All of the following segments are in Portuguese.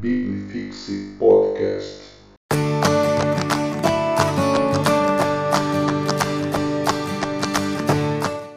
Biblifixe Podcast.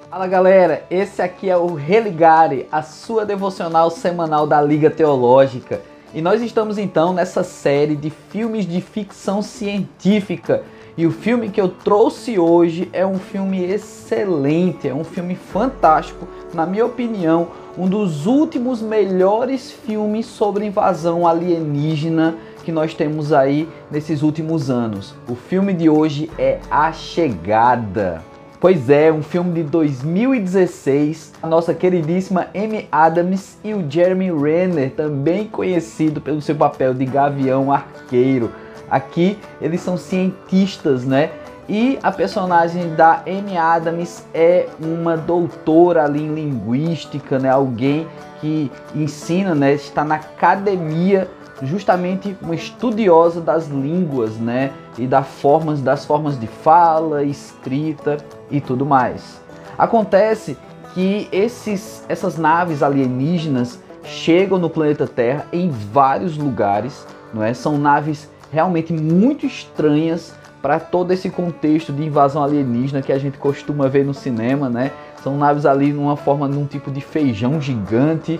Fala galera, esse aqui é o Religare, a sua devocional semanal da Liga Teológica. E nós estamos então nessa série de filmes de ficção científica. E o filme que eu trouxe hoje é um filme excelente, é um filme fantástico, na minha opinião, um dos últimos melhores filmes sobre invasão alienígena que nós temos aí nesses últimos anos. O filme de hoje é A Chegada. Pois é, um filme de 2016, a nossa queridíssima Amy Adams e o Jeremy Renner, também conhecido pelo seu papel de Gavião Arqueiro. Aqui eles são cientistas, né? E a personagem da Amy Adams é uma doutora ali em linguística, né? Alguém que ensina, né? Está na academia, justamente uma estudiosa das línguas, né? E das formas, das formas de fala, escrita e tudo mais. Acontece que esses, essas naves alienígenas chegam no planeta Terra em vários lugares, não é? São naves realmente muito estranhas para todo esse contexto de invasão alienígena que a gente costuma ver no cinema, né? São naves ali numa forma de um tipo de feijão gigante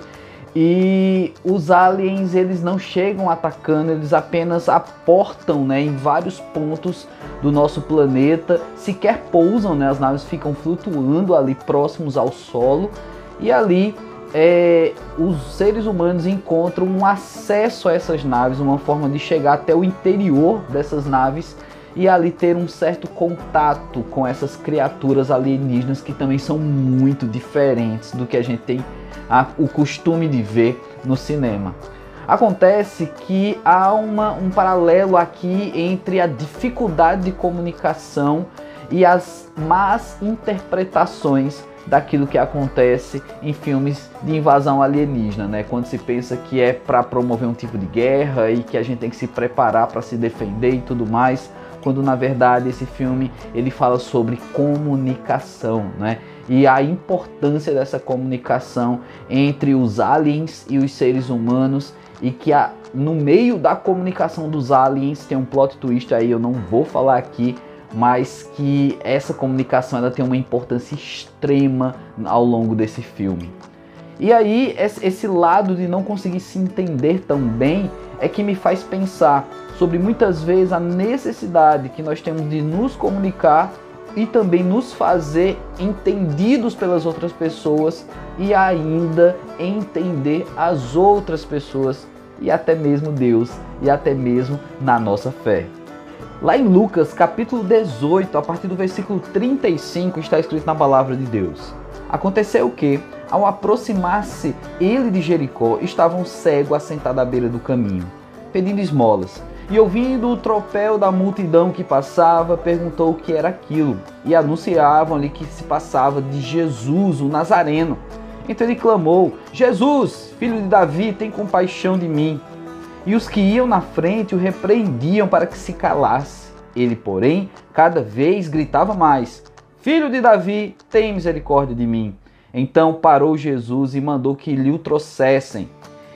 e os aliens eles não chegam atacando, eles apenas aportam, né, em vários pontos do nosso planeta, sequer pousam, né? As naves ficam flutuando ali próximos ao solo e ali é, os seres humanos encontram um acesso a essas naves, uma forma de chegar até o interior dessas naves e ali ter um certo contato com essas criaturas alienígenas que também são muito diferentes do que a gente tem a, o costume de ver no cinema. Acontece que há uma, um paralelo aqui entre a dificuldade de comunicação e as más interpretações daquilo que acontece em filmes de invasão alienígena, né? Quando se pensa que é para promover um tipo de guerra e que a gente tem que se preparar para se defender e tudo mais, quando na verdade esse filme ele fala sobre comunicação, né? E a importância dessa comunicação entre os aliens e os seres humanos e que a, no meio da comunicação dos aliens tem um plot twist aí, eu não vou falar aqui, mas que essa comunicação ela tem uma importância extrema ao longo desse filme. E aí esse lado de não conseguir se entender tão bem é que me faz pensar sobre muitas vezes a necessidade que nós temos de nos comunicar e também nos fazer entendidos pelas outras pessoas e ainda entender as outras pessoas e até mesmo Deus e até mesmo na nossa fé. Lá em Lucas, capítulo 18, a partir do versículo 35, está escrito na palavra de Deus: Aconteceu que, ao aproximar-se ele de Jericó, estava um cego assentado à beira do caminho, pedindo esmolas. E ouvindo o tropel da multidão que passava, perguntou o que era aquilo. E anunciavam-lhe que se passava de Jesus, o Nazareno. Então ele clamou: Jesus, filho de Davi, tem compaixão de mim. E os que iam na frente o repreendiam para que se calasse. Ele, porém, cada vez gritava mais: Filho de Davi, tem misericórdia de mim. Então parou Jesus e mandou que lhe o trouxessem.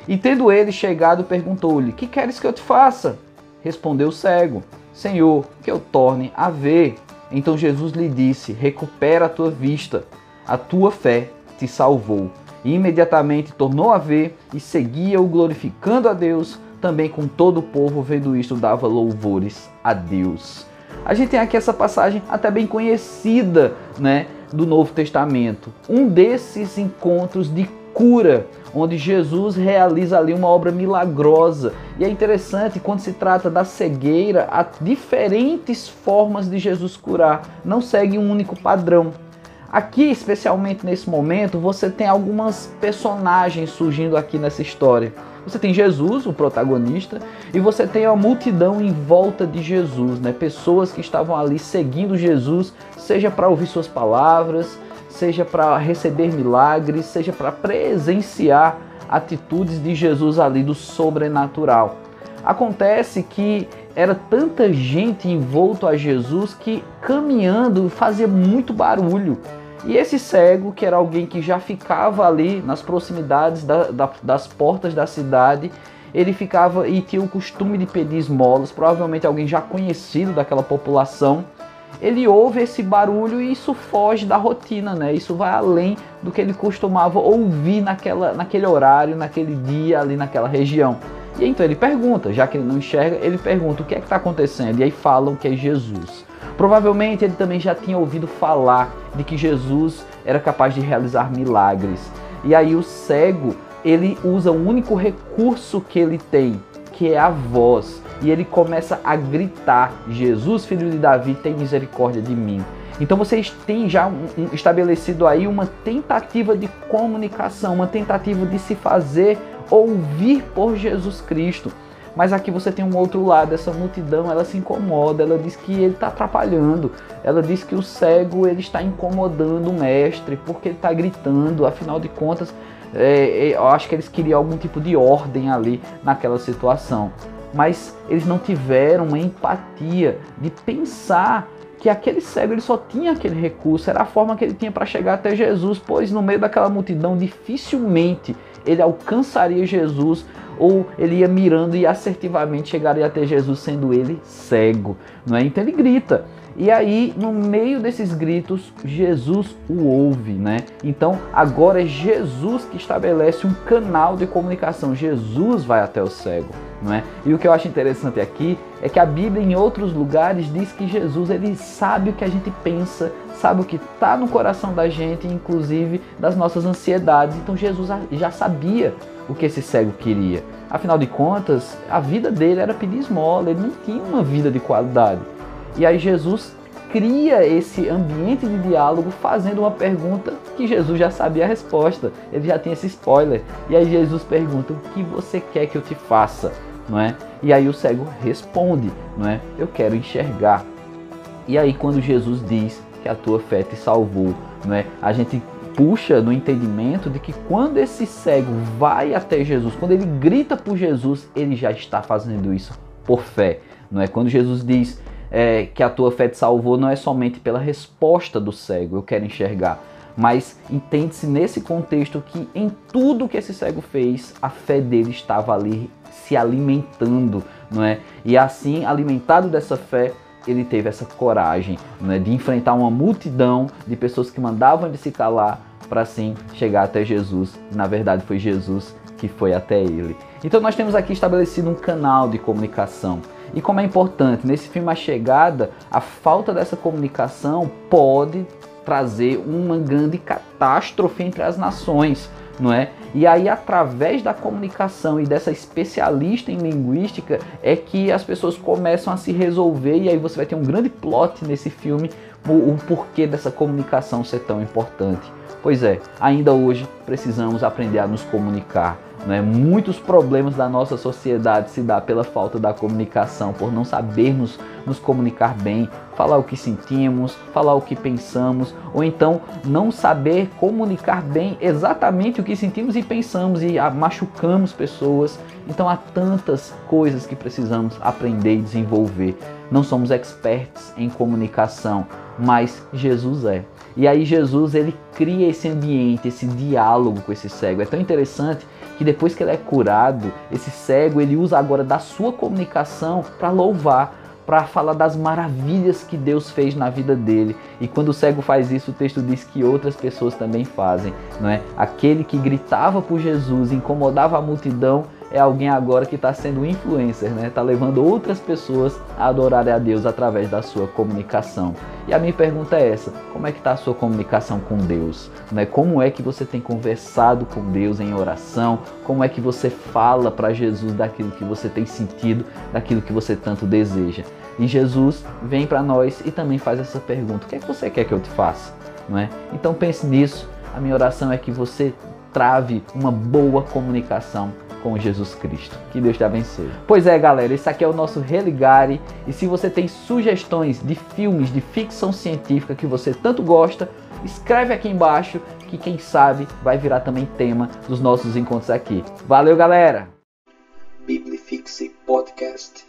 E tendo ele chegado, perguntou-lhe: Que queres que eu te faça? Respondeu o cego: Senhor, que eu torne a ver. Então Jesus lhe disse: Recupera a tua vista, a tua fé te salvou. E imediatamente tornou a ver e seguia-o glorificando a Deus também com todo o povo, vendo isto, dava louvores a Deus. A gente tem aqui essa passagem até bem conhecida, né, do Novo Testamento. Um desses encontros de cura, onde Jesus realiza ali uma obra milagrosa. E é interessante quando se trata da cegueira, há diferentes formas de Jesus curar, não segue um único padrão. Aqui, especialmente nesse momento, você tem algumas personagens surgindo aqui nessa história. Você tem Jesus, o protagonista, e você tem a multidão em volta de Jesus, né? Pessoas que estavam ali seguindo Jesus, seja para ouvir suas palavras, seja para receber milagres, seja para presenciar atitudes de Jesus ali do sobrenatural. Acontece que era tanta gente envolto a Jesus que caminhando fazia muito barulho. E esse cego, que era alguém que já ficava ali nas proximidades da, da, das portas da cidade, ele ficava e tinha o costume de pedir esmolas, provavelmente alguém já conhecido daquela população. Ele ouve esse barulho e isso foge da rotina, né? Isso vai além do que ele costumava ouvir naquela, naquele horário, naquele dia, ali naquela região. E então ele pergunta, já que ele não enxerga, ele pergunta o que é que está acontecendo. E aí falam que é Jesus. Provavelmente ele também já tinha ouvido falar de que Jesus era capaz de realizar milagres. E aí o cego, ele usa o único recurso que ele tem, que é a voz. E ele começa a gritar: Jesus, filho de Davi, tem misericórdia de mim. Então vocês têm já um, estabelecido aí uma tentativa de comunicação, uma tentativa de se fazer ouvir por Jesus Cristo. Mas aqui você tem um outro lado, essa multidão, ela se incomoda, ela diz que ele está atrapalhando, ela diz que o cego ele está incomodando o mestre porque ele está gritando, afinal de contas, é, é, eu acho que eles queriam algum tipo de ordem ali naquela situação. Mas eles não tiveram uma empatia de pensar que aquele cego ele só tinha aquele recurso, era a forma que ele tinha para chegar até Jesus, pois no meio daquela multidão dificilmente ele alcançaria Jesus ou ele ia mirando e assertivamente chegaria até Jesus sendo ele cego, não é? Então ele grita. E aí, no meio desses gritos, Jesus o ouve, né? Então, agora é Jesus que estabelece um canal de comunicação. Jesus vai até o cego, não é? E o que eu acho interessante aqui é que a Bíblia em outros lugares diz que Jesus ele sabe o que a gente pensa, sabe o que está no coração da gente, inclusive das nossas ansiedades. Então Jesus já sabia o que esse cego queria. Afinal de contas, a vida dele era pedir esmola, ele não tinha uma vida de qualidade. E aí Jesus cria esse ambiente de diálogo fazendo uma pergunta que Jesus já sabia a resposta. Ele já tinha esse spoiler. E aí Jesus pergunta: "O que você quer que eu te faça?", não é? E aí o cego responde, não é? "Eu quero enxergar". E aí quando Jesus diz que a tua fé te salvou, não é? A gente puxa no entendimento de que quando esse cego vai até Jesus, quando ele grita por Jesus, ele já está fazendo isso por fé, não é? Quando Jesus diz é, que a tua fé te salvou não é somente pela resposta do cego, eu quero enxergar, mas entende-se nesse contexto que em tudo que esse cego fez, a fé dele estava ali se alimentando, não é? E assim, alimentado dessa fé, ele teve essa coragem né, de enfrentar uma multidão de pessoas que mandavam ele se calar para assim chegar até Jesus. Na verdade, foi Jesus que foi até ele. Então, nós temos aqui estabelecido um canal de comunicação e como é importante, nesse filme A Chegada, a falta dessa comunicação pode trazer uma grande catástrofe entre as nações, não é? E aí, através da comunicação e dessa especialista em linguística, é que as pessoas começam a se resolver, e aí você vai ter um grande plot nesse filme, o, o porquê dessa comunicação ser tão importante. Pois é, ainda hoje precisamos aprender a nos comunicar. Né? Muitos problemas da nossa sociedade se dá pela falta da comunicação, por não sabermos nos comunicar bem, falar o que sentimos, falar o que pensamos, ou então não saber comunicar bem exatamente o que sentimos e pensamos e machucamos pessoas. Então há tantas coisas que precisamos aprender e desenvolver. Não somos experts em comunicação, mas Jesus é. E aí Jesus ele cria esse ambiente, esse diálogo com esse cego. É tão interessante que depois que ele é curado, esse cego ele usa agora da sua comunicação para louvar, para falar das maravilhas que Deus fez na vida dele. E quando o cego faz isso, o texto diz que outras pessoas também fazem, não é? Aquele que gritava por Jesus, incomodava a multidão, é alguém agora que está sendo influencer, né? Está levando outras pessoas a adorarem a Deus através da sua comunicação. E a minha pergunta é essa: como é que está a sua comunicação com Deus? Né? Como é que você tem conversado com Deus em oração? Como é que você fala para Jesus daquilo que você tem sentido, daquilo que você tanto deseja? E Jesus vem para nós e também faz essa pergunta: o que é que você quer que eu te faça? Não é? Então pense nisso. A minha oração é que você trave uma boa comunicação com Jesus Cristo. Que Deus te abençoe. Pois é, galera, esse aqui é o nosso Religare. E se você tem sugestões de filmes de ficção científica que você tanto gosta, escreve aqui embaixo que quem sabe vai virar também tema dos nossos encontros aqui. Valeu, galera! Biblifixe Podcast